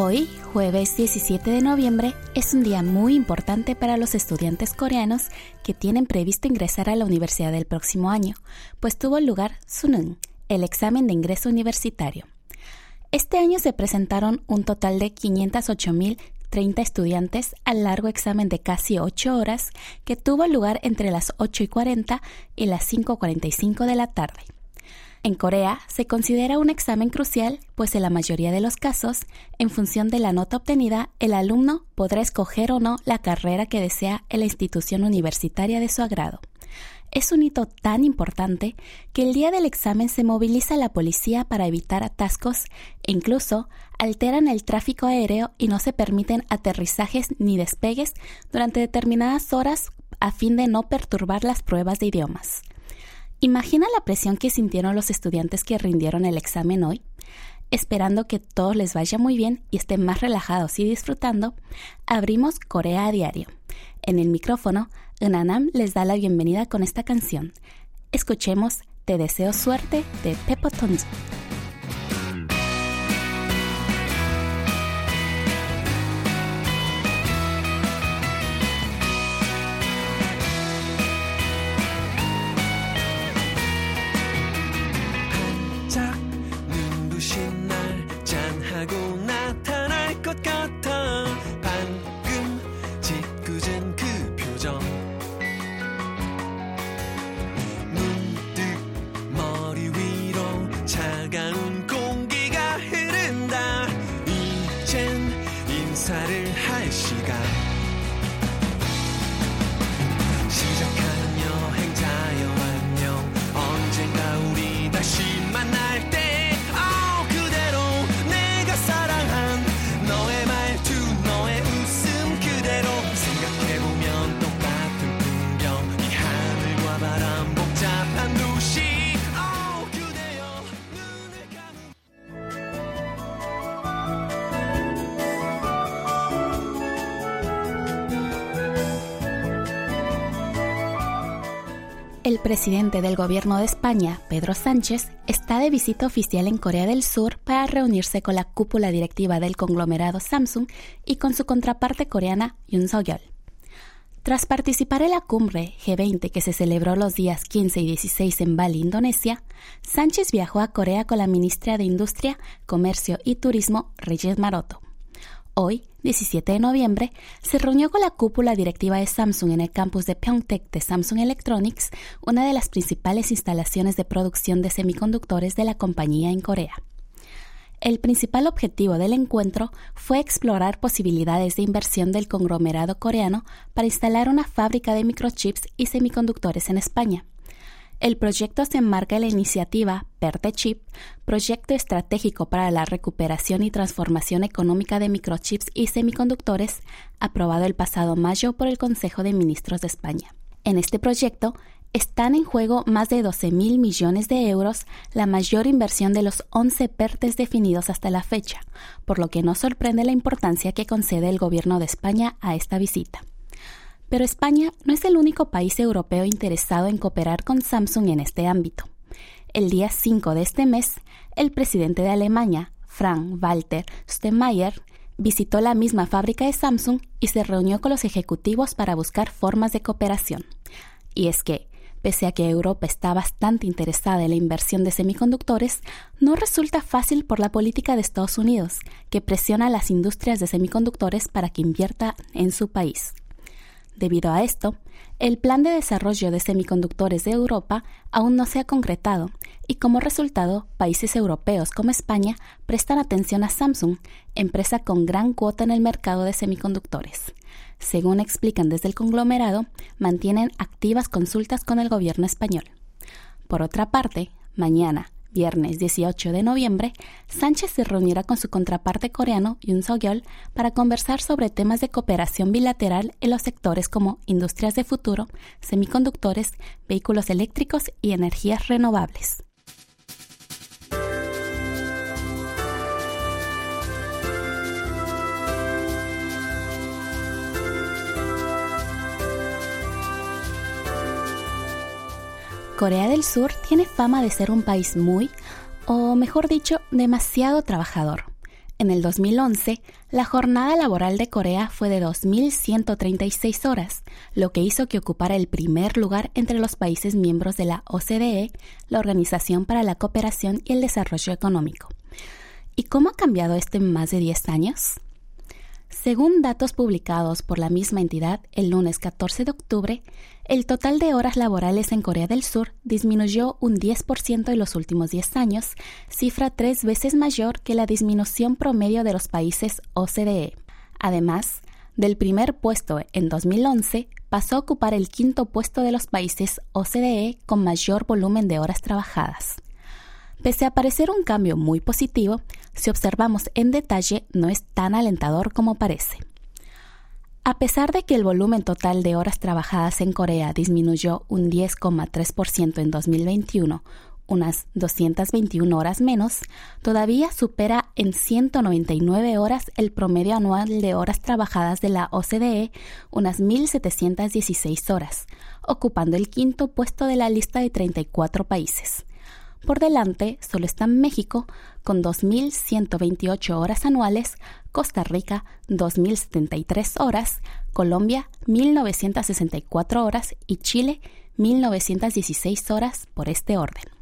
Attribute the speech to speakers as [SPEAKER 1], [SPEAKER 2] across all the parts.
[SPEAKER 1] Hoy, jueves 17 de noviembre, es un día muy importante para los estudiantes coreanos que tienen previsto ingresar a la universidad el próximo año, pues tuvo lugar Sunung, el examen de ingreso universitario. Este año se presentaron un total de 508.030 estudiantes al largo examen de casi 8 horas que tuvo lugar entre las 8 y 40 y las 5.45 de la tarde. En Corea se considera un examen crucial, pues en la mayoría de los casos, en función de la nota obtenida, el alumno podrá escoger o no la carrera que desea en la institución universitaria de su agrado. Es un hito tan importante que el día del examen se moviliza la policía para evitar atascos e incluso alteran el tráfico aéreo y no se permiten aterrizajes ni despegues durante determinadas horas a fin de no perturbar las pruebas de idiomas. Imagina la presión que sintieron los estudiantes que rindieron el examen hoy. Esperando que todo les vaya muy bien y estén más relajados y disfrutando, abrimos Corea a diario. En el micrófono, Unanam les da la bienvenida con esta canción. Escuchemos Te deseo suerte de Peppo Tonzu. Presidente del gobierno de España, Pedro Sánchez, está de visita oficial en Corea del Sur para reunirse con la cúpula directiva del conglomerado Samsung y con su contraparte coreana Yoon Suk-yeol. Tras participar en la cumbre G20 que se celebró los días 15 y 16 en Bali, Indonesia, Sánchez viajó a Corea con la ministra de Industria, Comercio y Turismo, Reyes Maroto. Hoy, 17 de noviembre, se reunió con la cúpula directiva de Samsung en el campus de Pyeongtaek de Samsung Electronics, una de las principales instalaciones de producción de semiconductores de la compañía en Corea. El principal objetivo del encuentro fue explorar posibilidades de inversión del conglomerado coreano para instalar una fábrica de microchips y semiconductores en España. El proyecto se enmarca en la iniciativa PERTE-CHIP, proyecto estratégico para la recuperación y transformación económica de microchips y semiconductores, aprobado el pasado mayo por el Consejo de Ministros de España. En este proyecto están en juego más de 12 mil millones de euros, la mayor inversión de los 11 PERTES definidos hasta la fecha, por lo que no sorprende la importancia que concede el Gobierno de España a esta visita. Pero España no es el único país europeo interesado en cooperar con Samsung en este ámbito. El día 5 de este mes, el presidente de Alemania, Frank Walter Steinmeier, visitó la misma fábrica de Samsung y se reunió con los ejecutivos para buscar formas de cooperación. Y es que, pese a que Europa está bastante interesada en la inversión de semiconductores, no resulta fácil por la política de Estados Unidos, que presiona a las industrias de semiconductores para que invierta en su país. Debido a esto, el plan de desarrollo de semiconductores de Europa aún no se ha concretado y como resultado, países europeos como España prestan atención a Samsung, empresa con gran cuota en el mercado de semiconductores. Según explican desde el conglomerado, mantienen activas consultas con el gobierno español. Por otra parte, mañana, viernes 18 de noviembre, Sánchez se reunirá con su contraparte coreano Yoon Suk-yeol para conversar sobre temas de cooperación bilateral en los sectores como industrias de futuro, semiconductores, vehículos eléctricos y energías renovables. Corea del Sur tiene fama de ser un país muy, o mejor dicho, demasiado trabajador. En el 2011, la jornada laboral de Corea fue de 2.136 horas, lo que hizo que ocupara el primer lugar entre los países miembros de la OCDE, la Organización para la Cooperación y el Desarrollo Económico. ¿Y cómo ha cambiado esto en más de 10 años? Según datos publicados por la misma entidad el lunes 14 de octubre, el total de horas laborales en Corea del Sur disminuyó un 10% en los últimos 10 años, cifra tres veces mayor que la disminución promedio de los países OCDE. Además, del primer puesto en 2011 pasó a ocupar el quinto puesto de los países OCDE con mayor volumen de horas trabajadas. Pese a parecer un cambio muy positivo, si observamos en detalle no es tan alentador como parece. A pesar de que el volumen total de horas trabajadas en Corea disminuyó un 10,3% en 2021, unas 221 horas menos, todavía supera en 199 horas el promedio anual de horas trabajadas de la OCDE, unas 1.716 horas, ocupando el quinto puesto de la lista de 34 países. Por delante solo están México con 2.128 horas anuales, Costa Rica 2.073 horas, Colombia 1.964 horas y Chile 1.916 horas por este orden.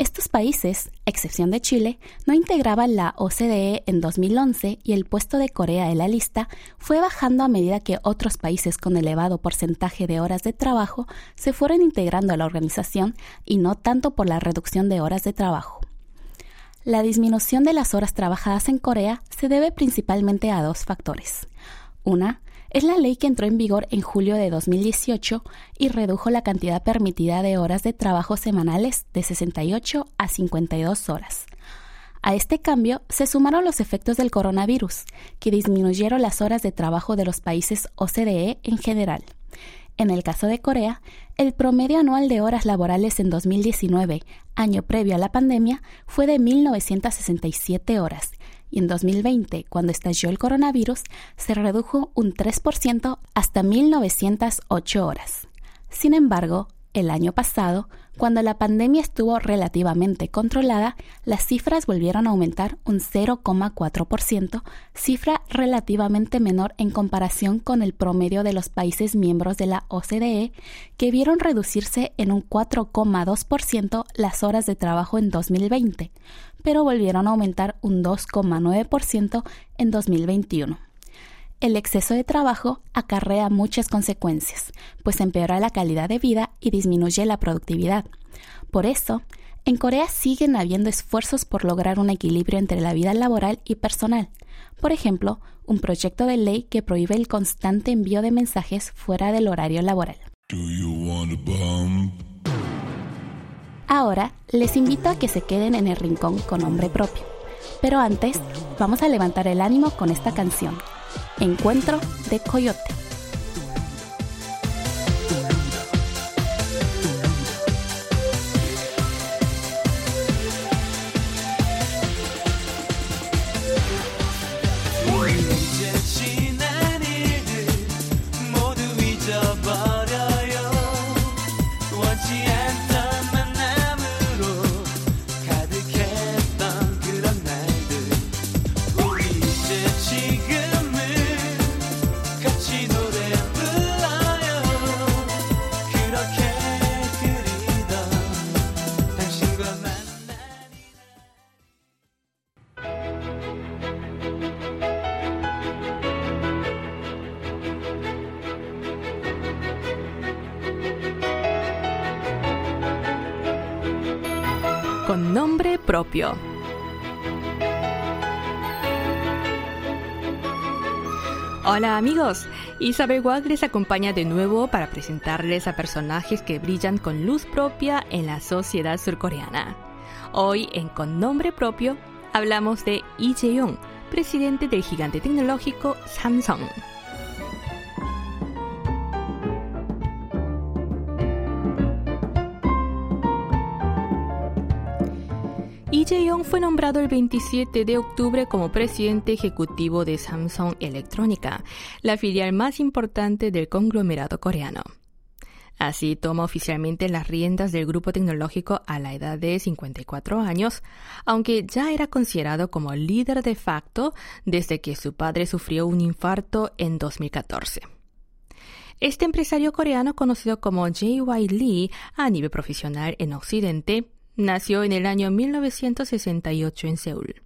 [SPEAKER 1] Estos países, excepción de Chile, no integraban la OCDE en 2011 y el puesto de Corea en la lista fue bajando a medida que otros países con elevado porcentaje de horas de trabajo se fueron integrando a la organización y no tanto por la reducción de horas de trabajo. La disminución de las horas trabajadas en Corea se debe principalmente a dos factores. Una, es la ley que entró en vigor en julio de 2018 y redujo la cantidad permitida de horas de trabajo semanales de 68 a 52 horas. A este cambio se sumaron los efectos del coronavirus, que disminuyeron las horas de trabajo de los países OCDE en general. En el caso de Corea, el promedio anual de horas laborales en 2019, año previo a la pandemia, fue de 1.967 horas, y en 2020, cuando estalló el coronavirus, se redujo un 3% hasta 1.908 horas. Sin embargo, el año pasado, cuando la pandemia estuvo relativamente controlada, las cifras volvieron a aumentar un 0,4%, cifra relativamente menor en comparación con el promedio de los países miembros de la OCDE, que vieron reducirse en un 4,2% las horas de trabajo en 2020, pero volvieron a aumentar un 2,9% en 2021. El exceso de trabajo acarrea muchas consecuencias, pues empeora la calidad de vida y disminuye la productividad. Por eso, en Corea siguen habiendo esfuerzos por lograr un equilibrio entre la vida laboral y personal. Por ejemplo, un proyecto de ley que prohíbe el constante envío de mensajes fuera del horario laboral. Ahora les invito a que se queden en el rincón con nombre propio. Pero antes, vamos a levantar el ánimo con esta canción. Encuentro de Coyote.
[SPEAKER 2] Hola amigos, Isabel Wag les acompaña de nuevo para presentarles a personajes que brillan con luz propia en la sociedad surcoreana. Hoy en Con nombre propio hablamos de Lee Jae-yong, presidente del gigante tecnológico Samsung. Jae-yong fue nombrado el 27 de octubre como presidente ejecutivo de Samsung Electrónica, la filial más importante del conglomerado coreano. Así toma oficialmente las riendas del grupo tecnológico a la edad de 54 años, aunque ya era considerado como líder de facto desde que su padre sufrió un infarto en 2014. Este empresario coreano conocido como J.Y. Lee a nivel profesional en Occidente nació en el año 1968 en Seúl.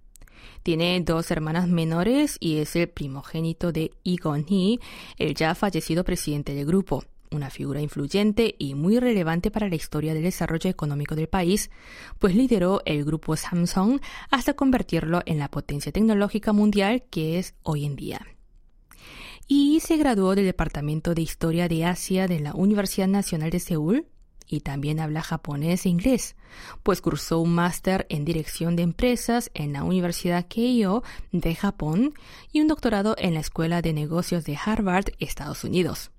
[SPEAKER 2] Tiene dos hermanas menores y es el primogénito de Lee Gon-hee, el ya fallecido presidente del grupo una figura influyente y muy relevante para la historia del desarrollo económico del país, pues lideró el grupo Samsung hasta convertirlo en la potencia tecnológica mundial que es hoy en día. Y se graduó del Departamento de Historia de Asia de la Universidad Nacional de Seúl y también habla japonés e inglés, pues cursó un máster en dirección de empresas en la Universidad Keio de Japón y un doctorado en la Escuela de Negocios de Harvard, Estados Unidos.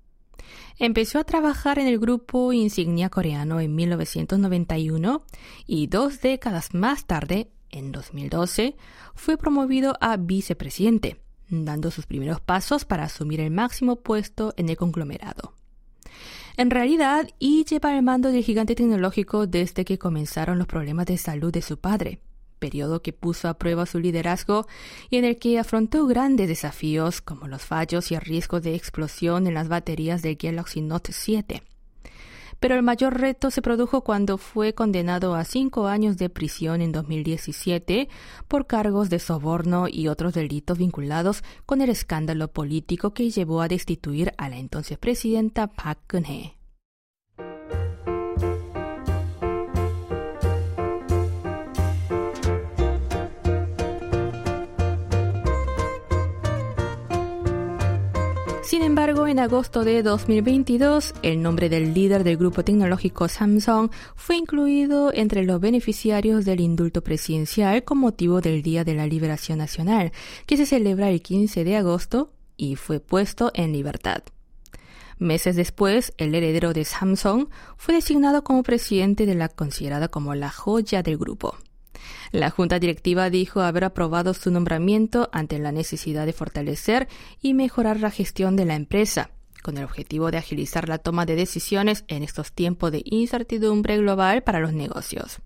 [SPEAKER 2] Empezó a trabajar en el grupo insignia coreano en 1991 y dos décadas más tarde, en 2012, fue promovido a vicepresidente, dando sus primeros pasos para asumir el máximo puesto en el conglomerado. En realidad, Yi lleva el mando del gigante tecnológico desde que comenzaron los problemas de salud de su padre, periodo que puso a prueba su liderazgo y en el que afrontó grandes desafíos como los fallos y el riesgo de explosión en las baterías del Galaxy Note 7. Pero el mayor reto se produjo cuando fue condenado a cinco años de prisión en 2017 por cargos de soborno y otros delitos vinculados con el escándalo político que llevó a destituir a la entonces presidenta Park Geun-hye. Sin embargo, en agosto de 2022, el nombre del líder del grupo tecnológico Samsung fue incluido entre los beneficiarios del indulto presidencial con motivo del Día de la Liberación Nacional, que se celebra el 15 de agosto y fue puesto en libertad. Meses después, el heredero de Samsung fue designado como presidente de la considerada como la joya del grupo. La Junta Directiva dijo haber aprobado su nombramiento ante la necesidad de fortalecer y mejorar la gestión de la empresa, con el objetivo de agilizar la toma de decisiones en estos tiempos de incertidumbre global para los negocios.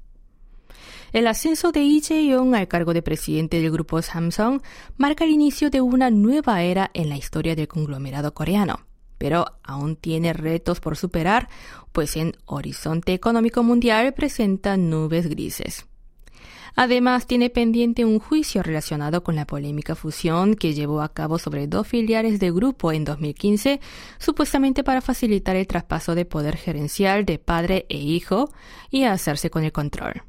[SPEAKER 2] El ascenso de Lee Jae-yong al cargo de presidente del grupo Samsung marca el inicio de una nueva era en la historia del conglomerado coreano, pero aún tiene retos por superar, pues en horizonte económico mundial presenta nubes grises. Además, tiene pendiente un juicio relacionado con la polémica fusión que llevó a cabo sobre dos filiales de grupo en 2015, supuestamente para facilitar el traspaso de poder gerencial de padre e hijo y hacerse con el control.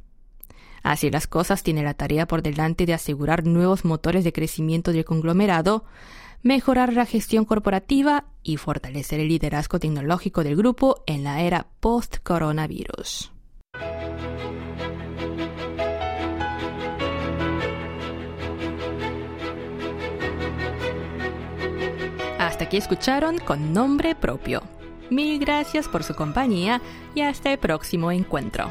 [SPEAKER 2] Así las cosas, tiene la tarea por delante de asegurar nuevos motores de crecimiento del conglomerado, mejorar la gestión corporativa y fortalecer el liderazgo tecnológico del grupo en la era post-coronavirus. Aquí escucharon con nombre propio. Mil gracias por su compañía y hasta el próximo encuentro.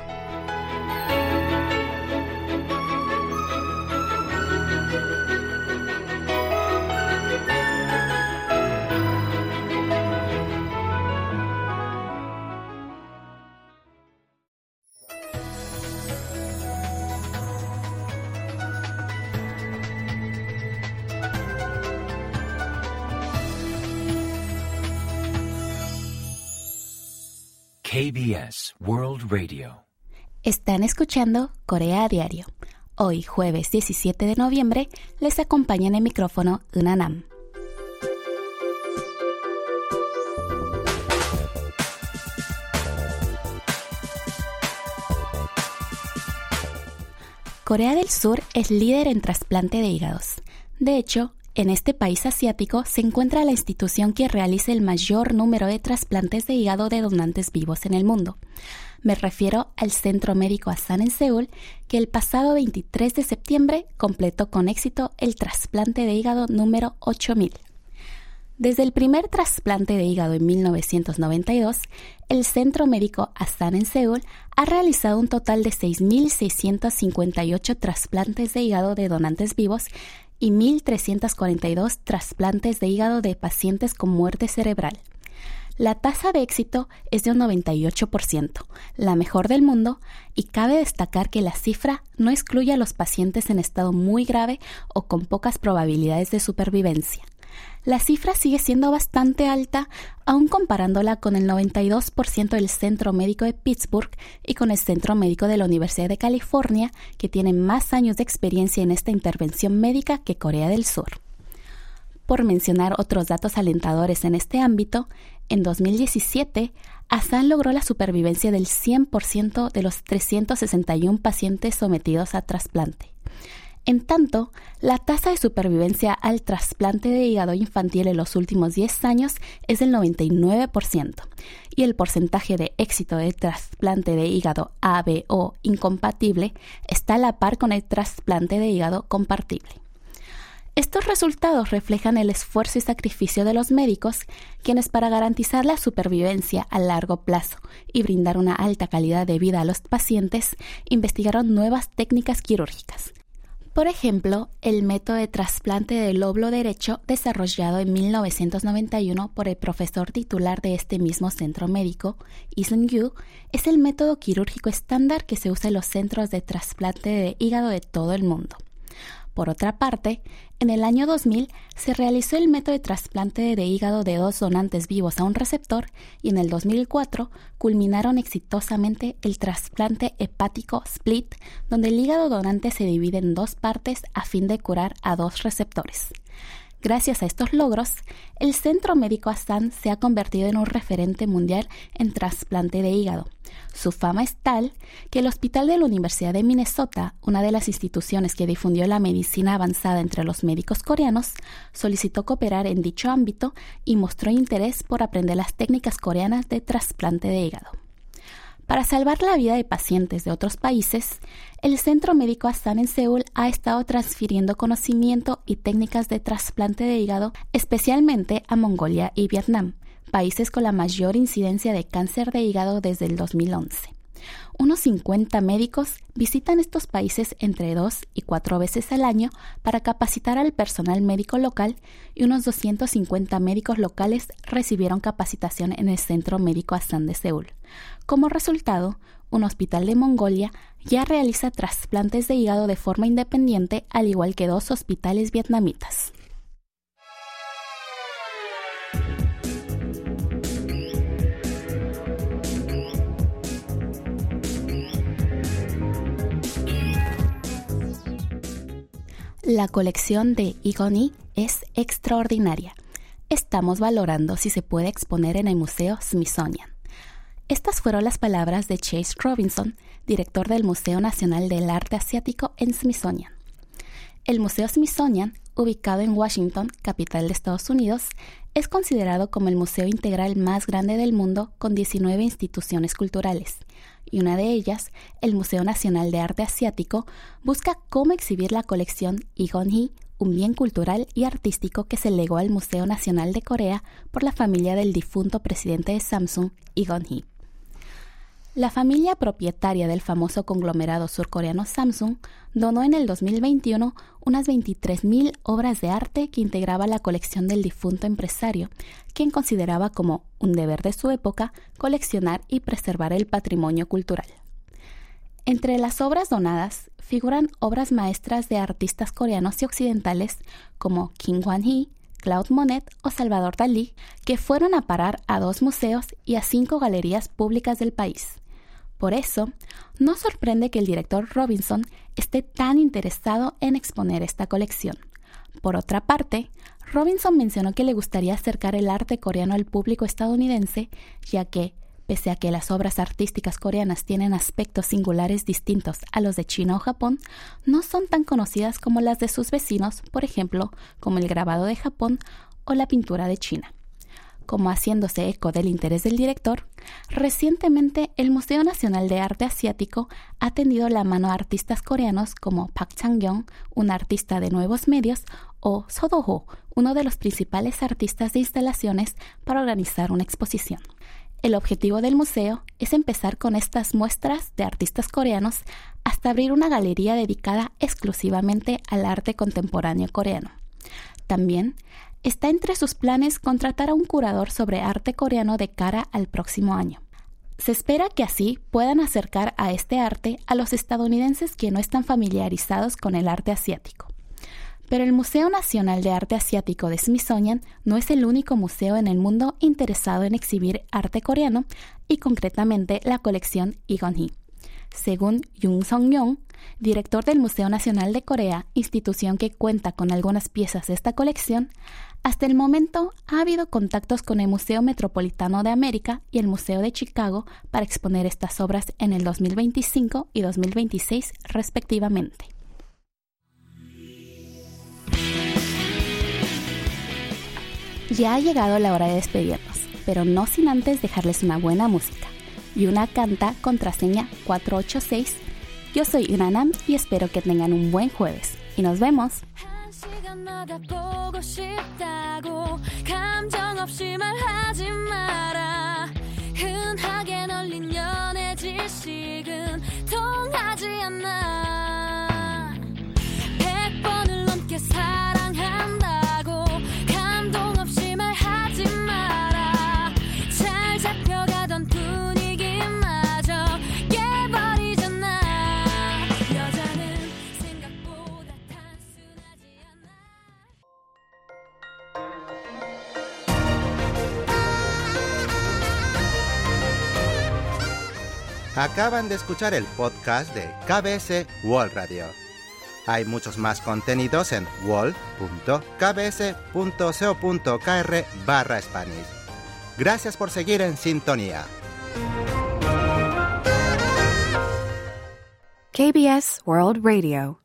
[SPEAKER 3] KBS World Radio.
[SPEAKER 1] Están escuchando Corea a Diario. Hoy, jueves 17 de noviembre, les acompaña en el micrófono Unanam. Corea del Sur es líder en trasplante de hígados. De hecho, en este país asiático se encuentra la institución que realiza el mayor número de trasplantes de hígado de donantes vivos en el mundo. Me refiero al Centro Médico Asan en Seúl, que el pasado 23 de septiembre completó con éxito el trasplante de hígado número 8000. Desde el primer trasplante de hígado en 1992, el Centro Médico Asan en Seúl ha realizado un total de 6.658 trasplantes de hígado de donantes vivos y 1.342 trasplantes de hígado de pacientes con muerte cerebral. La tasa de éxito es de un 98%, la mejor del mundo, y cabe destacar que la cifra no excluye a los pacientes en estado muy grave o con pocas probabilidades de supervivencia. La cifra sigue siendo bastante alta, aún comparándola con el 92% del Centro Médico de Pittsburgh y con el Centro Médico de la Universidad de California, que tienen más años de experiencia en esta intervención médica que Corea del Sur. Por mencionar otros datos alentadores en este ámbito, en 2017, Asan logró la supervivencia del 100% de los 361 pacientes sometidos a trasplante. En tanto, la tasa de supervivencia al trasplante de hígado infantil en los últimos 10 años es del 99% y el porcentaje de éxito del trasplante de hígado ABO incompatible está a la par con el trasplante de hígado compartible. Estos resultados reflejan el esfuerzo y sacrificio de los médicos, quienes para garantizar la supervivencia a largo plazo y brindar una alta calidad de vida a los pacientes, investigaron nuevas técnicas quirúrgicas. Por ejemplo, el método de trasplante del lóbulo derecho desarrollado en 1991 por el profesor titular de este mismo centro médico, Isung Yu, es el método quirúrgico estándar que se usa en los centros de trasplante de hígado de todo el mundo. Por otra parte, en el año 2000 se realizó el método de trasplante de hígado de dos donantes vivos a un receptor y en el 2004 culminaron exitosamente el trasplante hepático split, donde el hígado donante se divide en dos partes a fin de curar a dos receptores. Gracias a estos logros, el Centro Médico Astan se ha convertido en un referente mundial en trasplante de hígado. Su fama es tal que el Hospital de la Universidad de Minnesota, una de las instituciones que difundió la medicina avanzada entre los médicos coreanos, solicitó cooperar en dicho ámbito y mostró interés por aprender las técnicas coreanas de trasplante de hígado. Para salvar la vida de pacientes de otros países, el Centro Médico Astan en Seúl ha estado transfiriendo conocimiento y técnicas de trasplante de hígado especialmente a Mongolia y Vietnam, países con la mayor incidencia de cáncer de hígado desde el 2011. Unos 50 médicos visitan estos países entre dos y cuatro veces al año para capacitar al personal médico local y unos 250 médicos locales recibieron capacitación en el Centro Médico Asan de Seúl. Como resultado, un hospital de Mongolia ya realiza trasplantes de hígado de forma independiente, al igual que dos hospitales vietnamitas. La colección de Igoni es extraordinaria. Estamos valorando si se puede exponer en el Museo Smithsonian. Estas fueron las palabras de Chase Robinson, director del Museo Nacional del Arte Asiático en Smithsonian. El Museo Smithsonian, ubicado en Washington, capital de Estados Unidos, es considerado como el museo integral más grande del mundo con 19 instituciones culturales, y una de ellas, el Museo Nacional de Arte Asiático, busca cómo exhibir la colección Igon-hee, un bien cultural y artístico que se legó al Museo Nacional de Corea por la familia del difunto presidente de Samsung, Igon-hee. La familia propietaria del famoso conglomerado surcoreano Samsung donó en el 2021 unas 23.000 obras de arte que integraba la colección del difunto empresario, quien consideraba como un deber de su época coleccionar y preservar el patrimonio cultural. Entre las obras donadas figuran obras maestras de artistas coreanos y occidentales como Kim Hwan-hee, Claude Monet o Salvador Dalí, que fueron a parar a dos museos y a cinco galerías públicas del país. Por eso, no sorprende que el director Robinson esté tan interesado en exponer esta colección. Por otra parte, Robinson mencionó que le gustaría acercar el arte coreano al público estadounidense, ya que, pese a que las obras artísticas coreanas tienen aspectos singulares distintos a los de China o Japón, no son tan conocidas como las de sus vecinos, por ejemplo, como el grabado de Japón o la pintura de China como haciéndose eco del interés del director, recientemente el Museo Nacional de Arte Asiático ha tendido la mano a artistas coreanos como Park Chang-yong, un artista de nuevos medios, o Sodoho, uno de los principales artistas de instalaciones, para organizar una exposición. El objetivo del museo es empezar con estas muestras de artistas coreanos hasta abrir una galería dedicada exclusivamente al arte contemporáneo coreano. También está entre sus planes contratar a un curador sobre arte coreano de cara al próximo año. Se espera que así puedan acercar a este arte a los estadounidenses que no están familiarizados con el arte asiático. Pero el Museo Nacional de Arte Asiático de Smithsonian no es el único museo en el mundo interesado en exhibir arte coreano y concretamente la colección Igon-hee. Según Jung Song-yong, director del Museo Nacional de Corea, institución que cuenta con algunas piezas de esta colección, hasta el momento ha habido contactos con el Museo Metropolitano de América y el Museo de Chicago para exponer estas obras en el 2025 y 2026 respectivamente. Ya ha llegado la hora de despedirnos, pero no sin antes dejarles una buena música. Y una canta contraseña 486. Yo soy Unanam y espero que tengan un buen jueves. Y nos vemos.
[SPEAKER 4] 시간마다 보고 싶다고 감정 없이 말하지 마라. 흔하게 널린 연애 지식은 통하지 않아. 백 번을 넘게 사랑한
[SPEAKER 5] Acaban de escuchar el podcast de KBS World Radio. Hay muchos más contenidos en wall.kbs.co.kr barra Spanish. Gracias por seguir en sintonía.
[SPEAKER 6] KBS World Radio